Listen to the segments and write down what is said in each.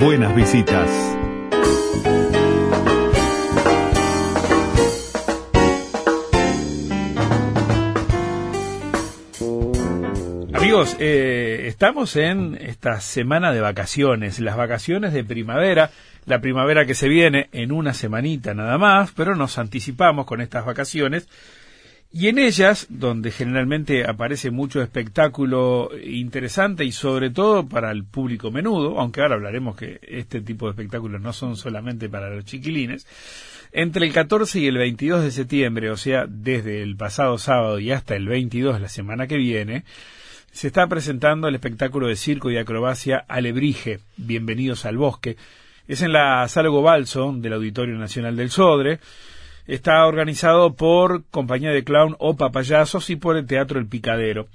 buenas visitas. Amigos, eh, estamos en esta semana de vacaciones, las vacaciones de primavera, la primavera que se viene en una semanita nada más, pero nos anticipamos con estas vacaciones y en ellas, donde generalmente aparece mucho espectáculo interesante y sobre todo para el público menudo, aunque ahora hablaremos que este tipo de espectáculos no son solamente para los chiquilines, entre el 14 y el 22 de septiembre, o sea, desde el pasado sábado y hasta el 22 de la semana que viene, se está presentando el espectáculo de circo y acrobacia Alebrije, Bienvenidos al Bosque. Es en la Sala Gobalso del Auditorio Nacional del Sodre. Está organizado por Compañía de Clown o Papayasos y por el Teatro El Picadero.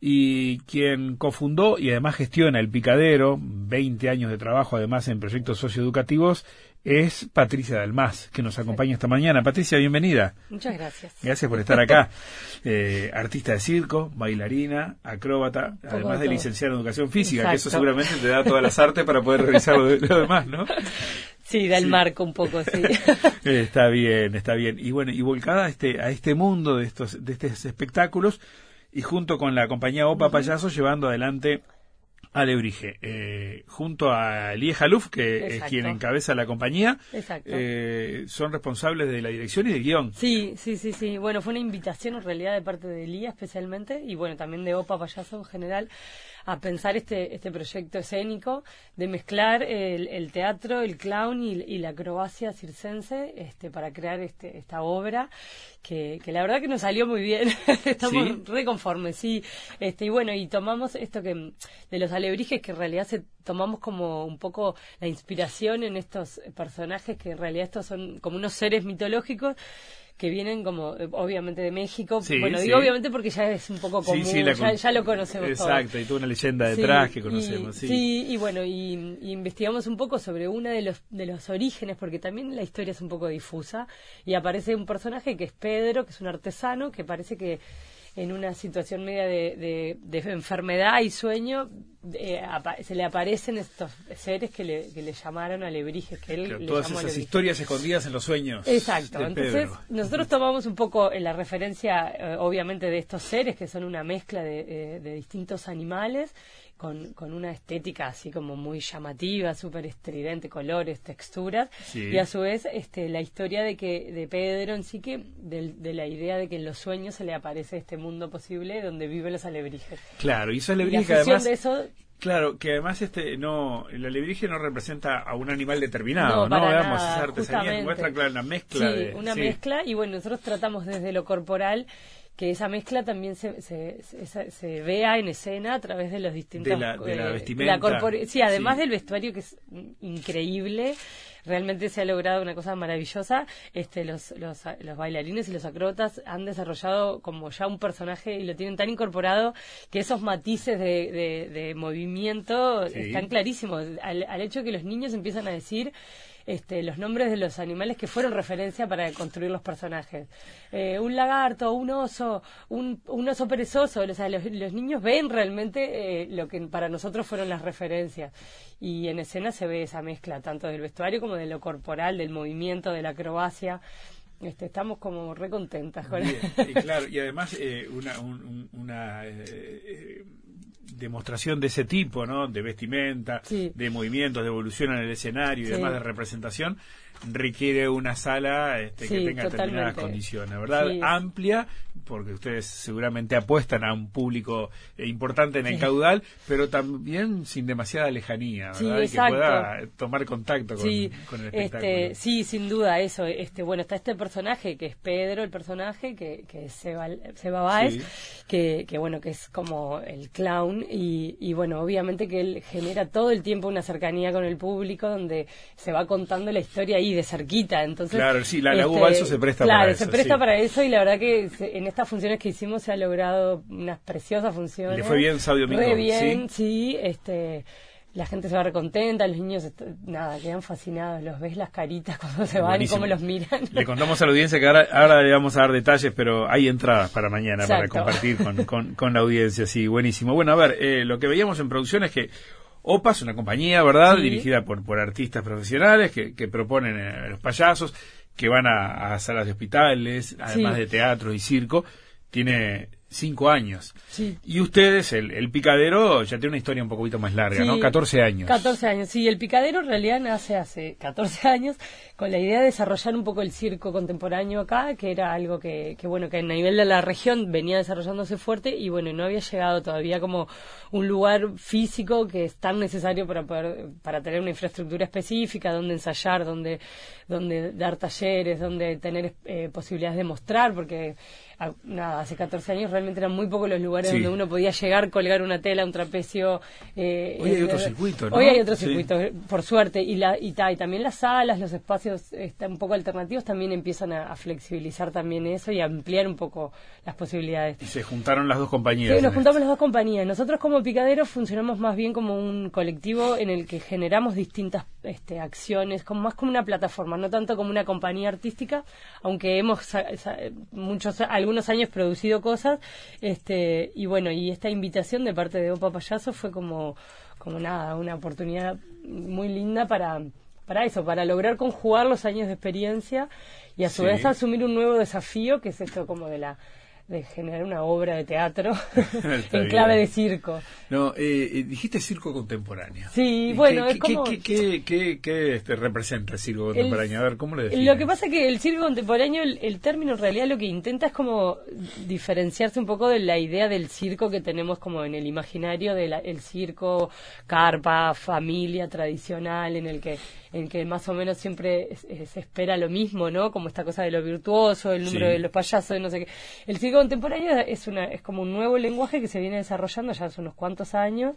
Y quien cofundó y además gestiona El Picadero, 20 años de trabajo además en proyectos socioeducativos, es Patricia Dalmás, que nos acompaña esta mañana. Patricia, bienvenida. Muchas gracias. Gracias por estar acá. Eh, artista de circo, bailarina, acróbata, además de licenciada en educación física, que eso seguramente te da todas las artes para poder realizar lo, demás, ¿no? Sí, da el marco un poco, sí. está bien, está bien. Y bueno, y volcada a este, a este mundo de estos, de estos espectáculos, y junto con la compañía Opa Payaso llevando adelante Alebrije, eh, junto a Elie Jaluf, que es quien encabeza la compañía, eh, son responsables de la dirección y del guion. Sí, sí, sí, sí. Bueno, fue una invitación en realidad de parte de Elía especialmente, y bueno, también de Opa Payaso en general, a pensar este, este proyecto escénico de mezclar el, teatro, el clown y, la acrobacia circense este, para crear este, esta obra que, que la verdad que nos salió muy bien. Estamos reconformes, sí. Este, y bueno, y tomamos esto que de los alebrijes que en realidad se tomamos como un poco la inspiración en estos personajes que en realidad estos son como unos seres mitológicos que vienen como eh, obviamente de México. bueno, digo obviamente porque ya es un poco común, ya, lo conocemos Exacto, y tuvo una leyenda detrás que conocemos. Y, sí. y bueno, y, investigamos un poco sobre uno de los, de los orígenes, porque también la historia es un poco difusa, y aparece un personaje que es Pedro, que es un artesano, que parece que en una situación media de, de, enfermedad y sueño, eh, se le aparecen estos seres que le, que le llamaron alebrijes, que él todas esas historias escondidas en los sueños. Exacto. Entonces, nosotros tomamos un poco en la referencia, eh, obviamente, de estos seres, que son una mezcla de, eh, de distintos animales, con, con, una estética así como muy llamativa, súper estridente, colores, texturas, y a su vez este, la historia de que de Pedro en sí que de, la idea de que en los sueños se le aparece este mundo posible donde viven los alebrijes. Claro, y esos alebrijes además... Claro, que además este no el alebrije no representa a un animal determinado, ¿no? ¿no? esa artesanía muestra claro una mezcla sí, una mezcla y bueno, nosotros tratamos desde lo corporal que esa mezcla también se, se, se, vea en escena a través de los distintos... De la, de la eh, vestimenta. sí, además del vestuario que es increíble, realmente se ha logrado una cosa maravillosa. Este, los, los, los bailarines y los acróbatas han desarrollado como ya un personaje y lo tienen tan incorporado que esos matices de, de, movimiento están clarísimos. Al, al hecho que los niños empiezan a decir este, los nombres de los animales que fueron referencia para construir los personajes. Eh, un lagarto, un oso, un, oso perezoso, o sea, los, niños ven realmente eh, lo que para nosotros fueron las referencias. Y en escena se ve esa mezcla, tanto del vestuario como de lo corporal, del movimiento, de la acrobacia. Este, estamos como recontentas con Bien, y claro, y además eh, una, una demostración de ese tipo, ¿no? De vestimenta, de movimientos, de evolución en el escenario y demás de representación, requiere una sala este, que tenga determinadas condiciones, ¿verdad? Amplia, porque ustedes seguramente apuestan a un público eh, importante en el caudal, pero también sin demasiada lejanía, ¿verdad? y que pueda tomar contacto con, el espectáculo. Este, sí, sin duda, eso. Este, bueno, está este personaje que es Pedro, el personaje, que, que es Seba, Seba Baez, que, que, bueno, que es como el clown, y, y bueno, obviamente que él genera todo el tiempo una cercanía con el público, donde se va contando la historia ahí de cerquita. Entonces, claro, sí, la, este, se presta para eso. se presta para eso y la verdad que en estas funciones que hicimos se ha logrado unas preciosas funciones. Le fue bien Sabio Muy bien, ¿sí? este la gente se va recontenta, los niños, nada, quedan fascinados, los ves las caritas cuando se van y cómo los miran. Le contamos a la audiencia que ahora, le vamos a dar detalles, pero hay entradas para mañana para compartir con, con, la audiencia, sí, buenísimo. Bueno, a ver, eh, lo que veíamos en producción es que OPA es una compañía, ¿verdad? Dirigida por, por artistas profesionales que, que proponen eh, los payasos, que van a, salas de hospitales, además de teatro y circo. Tiene cinco años. Y ustedes, el, el, picadero, ya tiene una historia un poquito más larga, ¿no? 14 años. 14 años, sí. El picadero en realidad nace hace 14 años con la idea de desarrollar un poco el circo contemporáneo acá, que era algo que, que bueno, que a nivel de la región venía desarrollándose fuerte y bueno, no había llegado todavía como un lugar físico que es tan necesario para poder, para tener una infraestructura específica, donde ensayar, donde, donde dar talleres, donde tener eh, posibilidades de mostrar, porque nada, hace 14 años realmente eran muy pocos los lugares donde uno podía llegar, colgar una tela, un trapecio. Eh, hoy hay otro circuito, ¿no? Hoy hay otro circuito, por suerte. Y, la, y, y también las salas, los espacios están un poco alternativos también empiezan a, flexibilizar también eso y a ampliar un poco las posibilidades. Y se juntaron las dos compañías. Sí, nos juntamos las dos compañías. Nosotros como Picaderos funcionamos más bien como un colectivo en el que generamos distintas este, acciones, como más como una plataforma, no tanto como una compañía artística, aunque hemos muchos algunos años producido cosas, este, y bueno, y esta invitación de parte de Opa Payaso fue como, como nada, una oportunidad muy linda para, para eso, para lograr conjugar los años de experiencia y a su vez asumir un nuevo desafío, que es esto como de la de generar una obra de teatro en clave de circo. No, eh, eh, dijiste circo contemporáneo. Sí, bueno, es como... ¿Qué, qué, este, representa el circo contemporáneo? a ver, ¿cómo le Lo que pasa es que el circo contemporáneo, el, término en realidad lo que intenta es como diferenciarse un poco de la idea del circo que tenemos como en el imaginario del circo, carpa, familia tradicional, en el que en que más o menos siempre se espera lo mismo, ¿no? Como esta cosa de lo virtuoso, el número de los payasos, no sé qué. El circo contemporáneo es una es como un nuevo lenguaje que se viene desarrollando ya hace unos cuantos años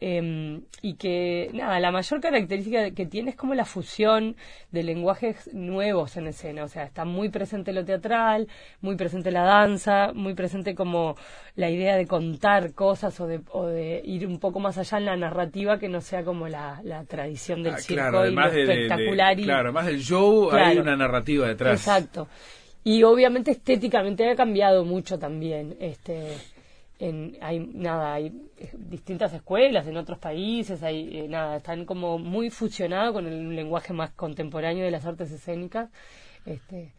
em, y que, nada, la mayor característica que tiene es como la fusión de lenguajes nuevos en escena, o sea, está muy presente lo teatral, muy presente la danza, muy presente como la idea de contar cosas o de, o de ir un poco más allá en la narrativa que no sea como la, tradición del ah, circo y espectacular. claro, además del show hay una narrativa detrás. Exacto. Y obviamente estéticamente ha cambiado mucho también. Este, en, hay nada, hay distintas escuelas en otros países, hay eh, nada, están como muy fusionados con el lenguaje más contemporáneo de las artes escénicas. Este,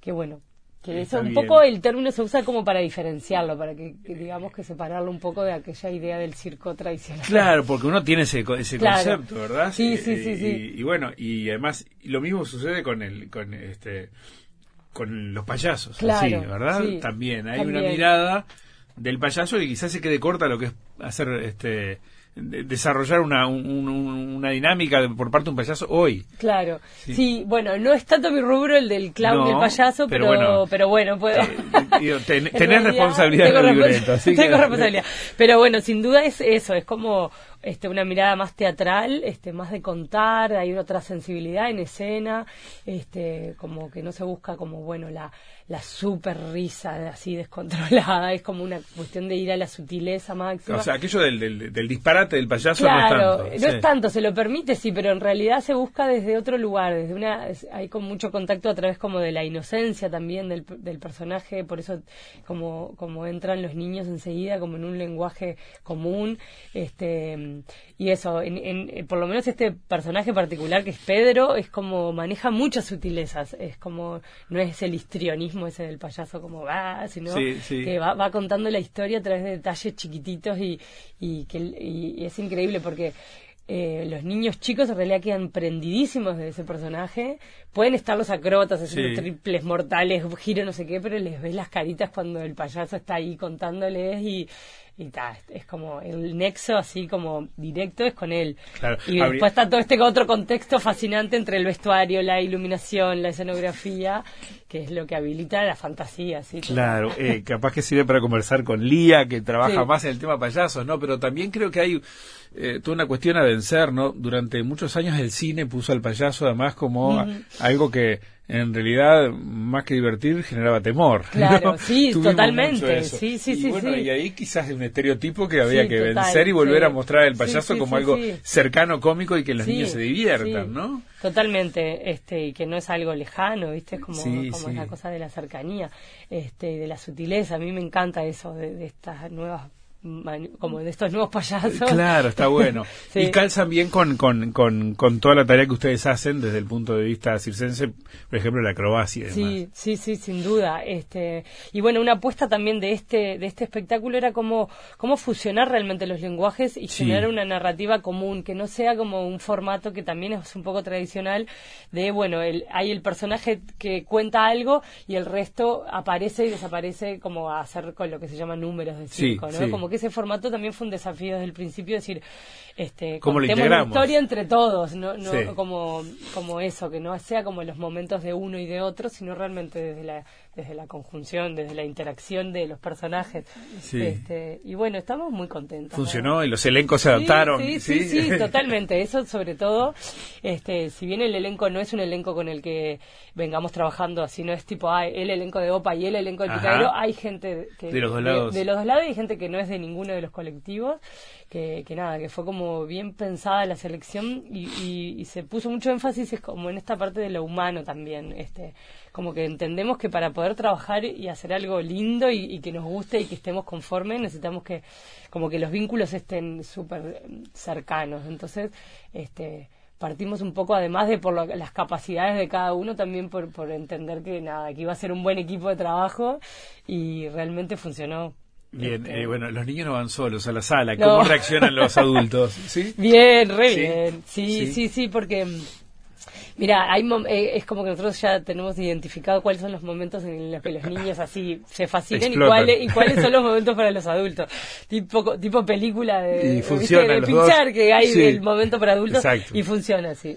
que bueno, que eso un poco el término se usa como para diferenciarlo, para que, digamos que separarlo un poco de aquella idea del circo tradicional. Claro, porque uno tiene ese, ese concepto, ¿verdad? Sí, sí, sí, sí. Y, bueno, y además lo mismo sucede con el con este con los payasos, claro, ¿verdad? también hay una mirada del payaso que quizás se quede corta lo que es hacer este desarrollar una, una dinámica por parte de un payaso hoy. Claro, sí. bueno, no es tanto mi rubro el del clown del payaso, pero, bueno, pero bueno, puedo... Eh, tenés responsabilidad libreto, tengo responsabilidad. Pero bueno, sin duda es eso, es como este, una mirada más teatral, este, más de contar, hay otra sensibilidad en escena, este, como que no se busca como, bueno, la, la super risa así descontrolada, es como una cuestión de ir a la sutileza máxima. O sea, aquello del, del, disparate del payaso no es tanto. No es tanto, se lo permite, sí, pero en realidad se busca desde otro lugar, desde una, hay con mucho contacto a través como de la inocencia también del, del personaje, por eso como, como entran los niños enseguida, como en un lenguaje común, este y eso, en, por lo menos este personaje particular que es Pedro, es como maneja muchas sutilezas, es como, no es el histrionismo ese del payaso como va, sino que va, va, contando la historia a través de detalles chiquititos y, y, que, y es increíble porque eh, los niños chicos en realidad quedan prendidísimos de ese personaje. Pueden estar los acrobatas haciendo triples mortales, giro no sé qué, pero les ves las caritas cuando el payaso está ahí contándoles y, y ta, es como el nexo así como directo es con él. y después está todo este otro contexto fascinante entre el vestuario, la iluminación, la escenografía, que es lo que habilita la fantasía. ¿sí? Claro, eh, capaz que sirve para conversar con Lía, que trabaja más en el tema payasos, ¿no? Pero también creo que hay eh, toda una cuestión a vencer, ¿no? Durante muchos años el cine puso al payaso además como algo que en realidad, más que divertir, generaba temor. Claro, sí, totalmente. Sí, sí, y bueno, Y ahí quizás es un estereotipo que había que vencer y volver a mostrar el payaso como algo cercano, cómico y que los niños se diviertan, ¿no? Totalmente, este, y que no es algo lejano, ¿viste? Es como, como la cosa de la cercanía, este, de la sutileza. A mí me encanta eso de, de estas nuevas como de estos nuevos payasos. Claro, está bueno. Y calzan bien con, con, con, con, toda la tarea que ustedes hacen desde el punto de vista circense, por ejemplo, la acrobacia. sí, sí, sí, sin duda. Este, y bueno, una apuesta también de este, de este espectáculo era cómo, cómo fusionar realmente los lenguajes y generar una narrativa común, que no sea como un formato que también es un poco tradicional de, bueno, el, hay el personaje que cuenta algo y el resto aparece y desaparece como a hacer con lo que se llama números de circo, ¿no? Como que ese formato también fue un desafío desde el principio, decir, este, contemos la historia entre todos, no, no como, como eso, que no sea como los momentos de uno y de otro, sino realmente desde la desde la conjunción, desde la interacción de los personajes. Este, y bueno, estamos muy contentos. Funcionó y los elencos se adaptaron. Sí, sí, sí, totalmente. Eso sobre todo, este, si bien el elenco no es un elenco con el que vengamos trabajando así, no es tipo ah, el elenco de OPA y el elenco de Picadero, hay gente que, de los dos lados. De, los dos lados y hay gente que no es de ninguno de los colectivos, que, que nada, que fue como bien pensada la selección y, se puso mucho énfasis como en esta parte de lo humano también, este como que entendemos que para poder trabajar y hacer algo lindo y, que nos guste y que estemos conformes, necesitamos que como que los vínculos estén súper cercanos. Entonces, este partimos un poco, además de por las capacidades de cada uno, también por, por entender que nada, que iba a ser un buen equipo de trabajo y realmente funcionó. Bien, este, eh, bueno, los niños no van solos a la sala. ¿Cómo reaccionan los adultos? ¿Sí? Bien, re bien. sí, sí, sí, porque Mira, hay eh, es como que nosotros ya tenemos identificado cuáles son los momentos en los que los niños así se fascinan y cuáles, y cuáles son los momentos para los adultos. Tipo, tipo película de, de pinchar que hay el momento para adultos y funciona así.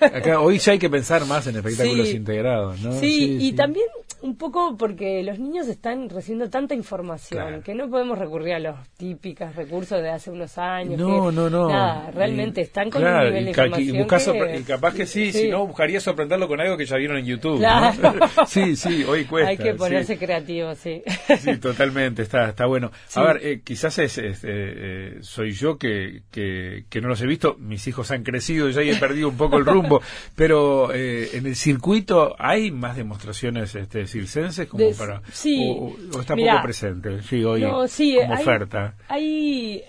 Acá, hoy ya hay que pensar más en espectáculos integrados, ¿no? Sí, y también un poco porque los niños están recibiendo tanta información que no podemos recurrir a los típicos recursos de hace unos años. No, no, no. Nada, realmente están con un nivel de información. Y, capaz que sí, si no, buscaría sorprenderlo con algo que ya vieron en YouTube. sí, sí, hoy cuesta. Hay que ponerse creativo, sí. Sí, totalmente, está, está bueno. A ver, eh, quizás es, eh, eh, soy yo que, que, que, no los he visto, mis hijos han crecido ya y he perdido un poco el rumbo, pero en el circuito hay más demostraciones este, circenses como para... Sí, o, está poco presente, sí, hoy como oferta. Hay,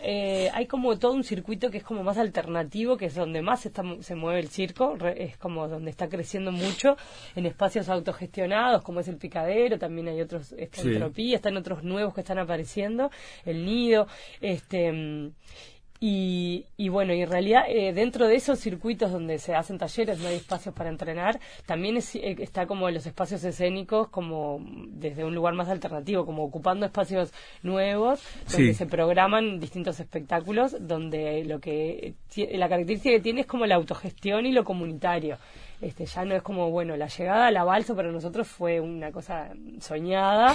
hay como todo un circuito que es como más alternativo, que es donde más está, se mueve el circo, es como donde está creciendo mucho, en espacios autogestionados, como es el picadero, también hay otros, esta entropía, están otros nuevos que están apareciendo, el nido, este y, y, bueno, y en realidad eh, dentro de esos circuitos donde se hacen talleres, no hay espacios para entrenar, también eh, está como los espacios escénicos como desde un lugar más alternativo, como ocupando espacios nuevos donde se programan distintos espectáculos, donde lo que la característica que tiene es como la autogestión y lo comunitario este, ya no es como, bueno, la llegada a la balsa para nosotros fue una cosa soñada,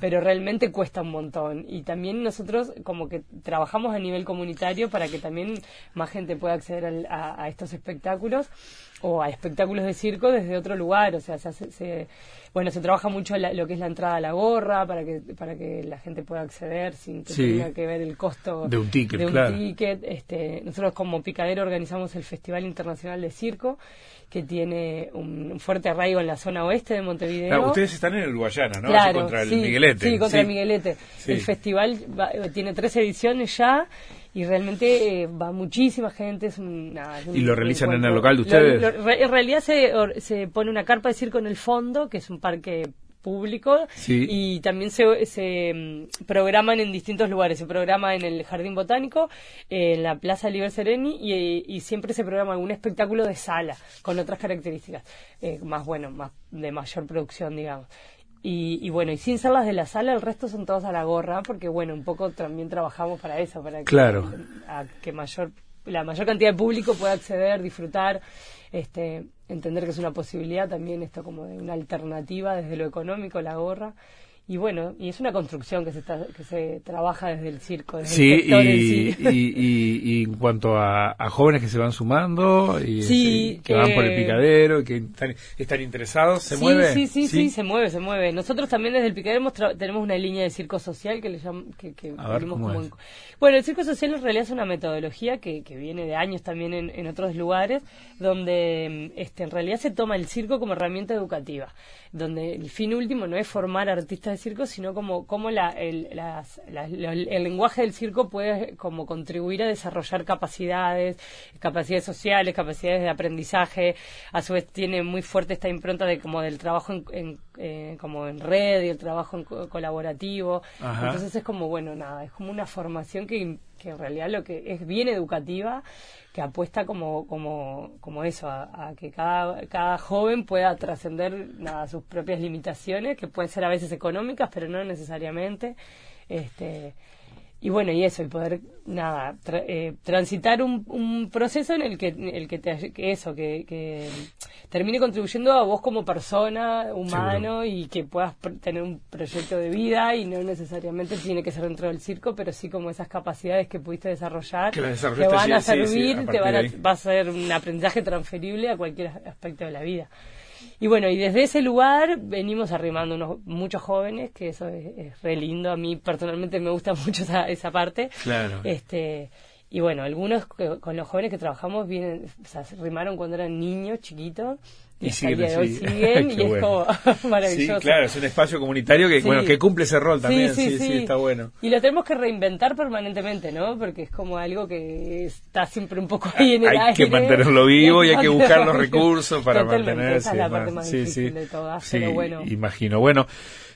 pero realmente cuesta un montón. Y también nosotros como que trabajamos a nivel comunitario para que también más gente pueda acceder a, estos espectáculos o a espectáculos de circo desde otro lugar, o sea, se, bueno, se trabaja mucho lo que es la entrada a la gorra para que para que la gente pueda acceder sin que tenga que ver el costo de un ticket. De un ticket. Este, nosotros como Picadero organizamos el Festival Internacional de Circo que tiene un fuerte arraigo en la zona oeste de Montevideo. ustedes están en el Guayana, ¿no? Claro, contra el Miguelete. Sí, contra el Miguelete. El festival tiene tres ediciones ya y realmente eh, va muchísima gente. Es ¿Y lo realizan en el local de ustedes? en realidad se, se pone una carpa de circo en el fondo, que es un parque público y también se, se, mm, programan en distintos lugares. Se programa en el Jardín Botánico, en la Plaza Liber Sereni y, siempre se programa algún espectáculo de sala con otras características, eh, más bueno, más de mayor producción, digamos. Y, bueno, y sin ser las de la sala, el resto son todos a la gorra, porque bueno, un poco también trabajamos para eso, para que, claro. a que mayor, la mayor cantidad de público pueda acceder, disfrutar este, entender que es una posibilidad también esto como de una alternativa desde lo económico, la gorra, y bueno, y es una construcción que se, está, que se trabaja desde el circo. Desde sí, y, Y, en cuanto a, jóvenes que se van sumando y que van por el picadero y que están, interesados, ¿se mueve? Sí, sí, sí, se mueve, se mueve. Nosotros también desde el picadero tenemos una línea de circo social que le llamamos... Que, que Bueno, el circo social en realidad es una metodología que, que viene de años también en, en otros lugares, donde este, en realidad se toma el circo como herramienta educativa, donde el fin último no es formar artistas de circo, sino como, como la, el, las- el lenguaje del circo puede como contribuir a desarrollar capacidades, capacidades sociales, capacidades de aprendizaje. A su vez tiene muy fuerte esta impronta de como del trabajo en, en, eh, como en red y el trabajo en co- colaborativo. Ajá. Entonces es como, bueno, nada, es como una formación que, que en realidad lo que es bien educativa, que apuesta como, como, como eso, a, a que cada, cada joven pueda trascender nada, sus propias limitaciones, que pueden ser a veces económicas, pero no necesariamente. Este, y bueno, y eso, y poder, nada, tra- eh, transitar un, un proceso en el que, el que, te, que eso, que, que termine contribuyendo a vos como persona, humano, y que puedas tener un proyecto de vida y no necesariamente tiene que ser dentro del circo, pero sí como esas capacidades que pudiste desarrollar, Que te van a sí, sí, sí, servir, a te van a, va a ser un aprendizaje transferible a cualquier aspecto de la vida. Y bueno, y desde ese lugar venimos arrimando unos, muchos jóvenes, que eso es, es re lindo. A mí personalmente me gusta mucho esa, esa parte. Claro. Este, y bueno, algunos que- con los jóvenes que trabajamos vienen, o sea, se arrimaron cuando eran niños, chiquitos, y, siguen día de hoy siguen, y es bueno. como maravilloso. Sí, claro, es un espacio comunitario que, Sí. bueno, que cumple ese rol también. Sí, Sí, sí, está bueno. Y lo tenemos que reinventar permanentemente, ¿no? Porque es como algo que está siempre un poco ahí en el Hay aire. que mantenerlo vivo y hay que buscar los recursos para Totalmente, mantenerse. Esa es la parte más Sí, difícil sí. de todas, pero bueno. Imagino. Bueno,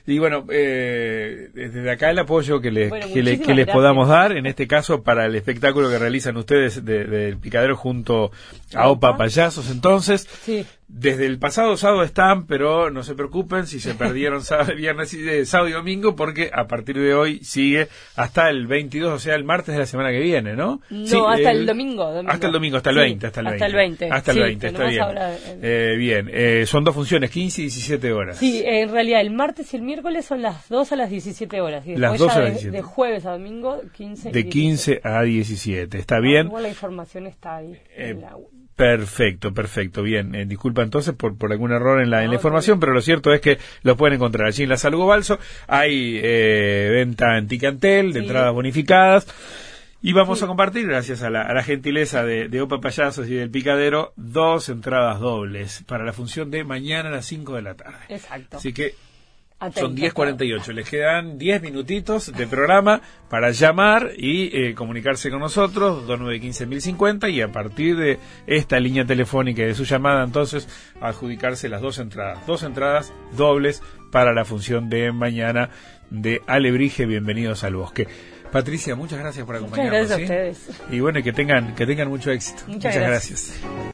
y bueno, eh, desde acá el apoyo que, les Bueno, que, le- que les podamos dar, en este caso para el espectáculo que realizan ustedes de- del Picadero junto a Opa Opa. Payasos. Entonces, Sí. Desde el pasado sábado están, pero no se preocupen si se perdieron sábado, viernes y de sábado y domingo, porque a partir de hoy sigue hasta el 22, o sea, el martes de la semana que viene, ¿no? No, Sí, hasta el domingo, domingo. Hasta el domingo, hasta el Sí, 20, hasta el 20. hasta el 20, Hasta el sí, 20, está bien. ahora el- Eh, bien, eh, son dos funciones, 15 y 17 horas. Sí, en realidad el martes y el miércoles son las 2 a las 17 horas. Y Las después 2 ya a las de, 17. de jueves a domingo, 15 y de 15 a 17, ¿está bien? Igual la información está ahí. Eh, en la- Perfecto, perfecto, bien. Eh, disculpa entonces por, por algún error en la, en la No, información, pero lo cierto es que lo pueden encontrar allí en la Salgo Balso. Hay eh, venta en Ticantel de Sí. entradas bonificadas. Y vamos a compartir, gracias a la, a la gentileza de, de Opa Payasos y del Picadero, dos entradas dobles para la función de mañana a las 5 de la tarde. Exacto. Así que son 10.48. Les quedan 10 minutitos de programa para llamar y eh, comunicarse con nosotros, 2915-1050, y a partir de esta línea telefónica y de su llamada, entonces, adjudicarse las dos entradas. Dos entradas dobles para la función de mañana de Alebrije. Bienvenidos al bosque. Patricia, muchas gracias por Muchas acompañarnos. gracias a ustedes. Y bueno, que tengan, que tengan mucho éxito. Muchas gracias. gracias.